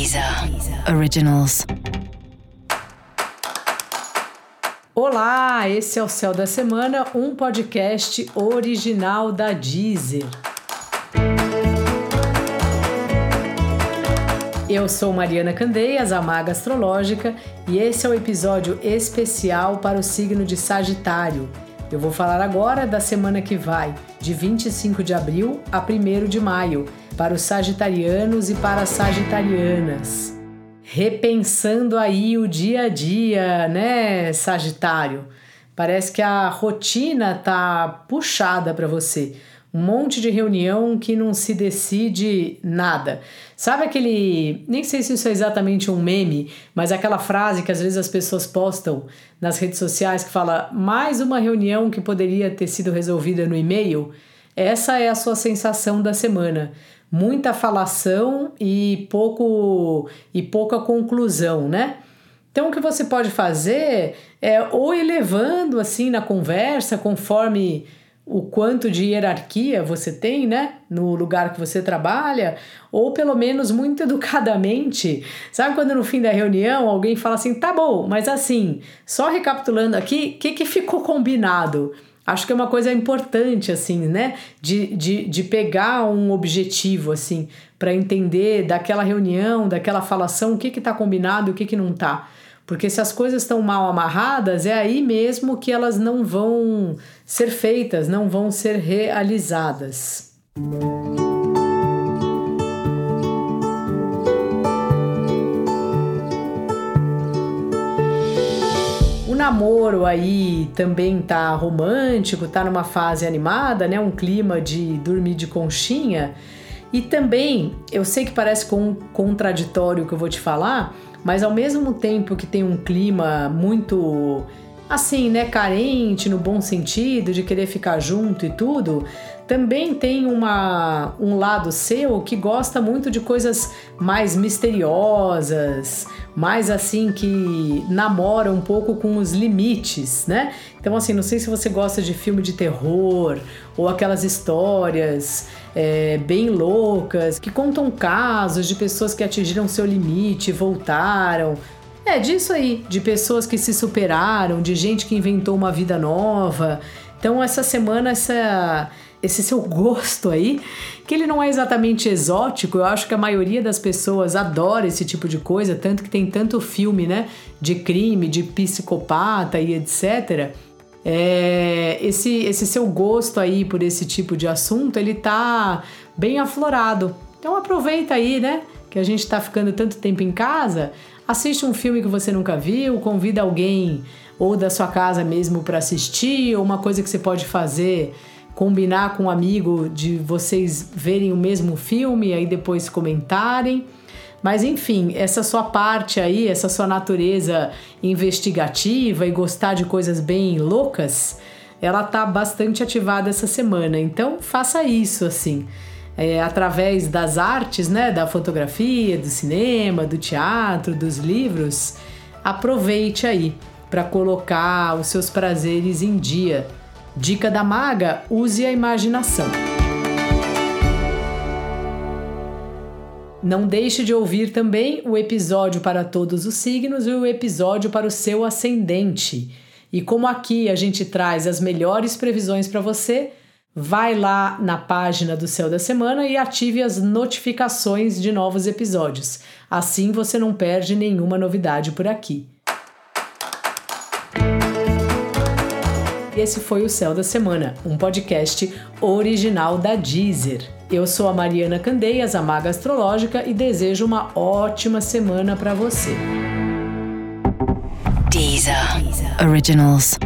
Deezer Originals. Olá, esse é o Céu da Semana, um podcast original da Deezer. Eu sou Mariana Candeias, a Maga Astrológica, e esse é o um episódio especial para o signo de Sagitário. Eu vou falar agora da semana que vai, de 25 de abril a 1 de maio, para os sagitarianos e para as sagitarianas. Repensando aí o dia a dia, né, Sagitário? Parece que a rotina tá puxada para você um monte de reunião que não se decide nada. Sabe aquele. Nem sei se isso é exatamente um meme, mas aquela frase que às vezes as pessoas postam nas redes sociais que fala mais uma reunião que poderia ter sido resolvida no e-mail? Essa é a sua sensação da semana. Muita falação e pouco e pouca conclusão, né? Então o que você pode fazer é ou ir levando assim na conversa conforme o quanto de hierarquia você tem, né, no lugar que você trabalha, ou pelo menos muito educadamente. Sabe quando no fim da reunião alguém fala assim: tá bom, mas assim, só recapitulando aqui, o que, que ficou combinado? Acho que é uma coisa importante, assim, né? De, de, de pegar um objetivo, assim, para entender daquela reunião, daquela falação, o que está combinado e o que, que não está. Porque se as coisas estão mal amarradas, é aí mesmo que elas não vão ser feitas, não vão ser realizadas. O namoro aí também tá romântico, tá numa fase animada, né? Um clima de dormir de conchinha. E também, eu sei que parece contraditório o que eu vou te falar, mas ao mesmo tempo que tem um clima muito assim, né, carente no bom sentido, de querer ficar junto e tudo, também tem uma, um lado seu que gosta muito de coisas mais misteriosas, mais assim que namora um pouco com os limites, né? Então, assim, não sei se você gosta de filme de terror ou aquelas histórias é, bem loucas que contam casos de pessoas que atingiram seu limite, voltaram. É disso aí, de pessoas que se superaram, de gente que inventou uma vida nova. Então, essa semana, essa esse seu gosto aí, que ele não é exatamente exótico, eu acho que a maioria das pessoas adora esse tipo de coisa, tanto que tem tanto filme, né, de crime, de psicopata e etc. É, esse, esse seu gosto aí por esse tipo de assunto, ele tá bem aflorado. Então aproveita aí, né, que a gente tá ficando tanto tempo em casa, assiste um filme que você nunca viu, convida alguém ou da sua casa mesmo para assistir, ou uma coisa que você pode fazer combinar com um amigo de vocês verem o mesmo filme e aí depois comentarem. Mas enfim, essa sua parte aí, essa sua natureza investigativa e gostar de coisas bem loucas, ela tá bastante ativada essa semana. Então faça isso assim. É, através das artes, né, da fotografia, do cinema, do teatro, dos livros, aproveite aí para colocar os seus prazeres em dia Dica da maga: use a imaginação. Não deixe de ouvir também o episódio para todos os signos e o episódio para o seu ascendente. E como aqui a gente traz as melhores previsões para você, vai lá na página do Céu da Semana e ative as notificações de novos episódios. Assim você não perde nenhuma novidade por aqui. Esse foi o Céu da Semana, um podcast original da Deezer. Eu sou a Mariana Candeias, a Maga Astrológica, e desejo uma ótima semana para você. Deezer. Deezer. Originals.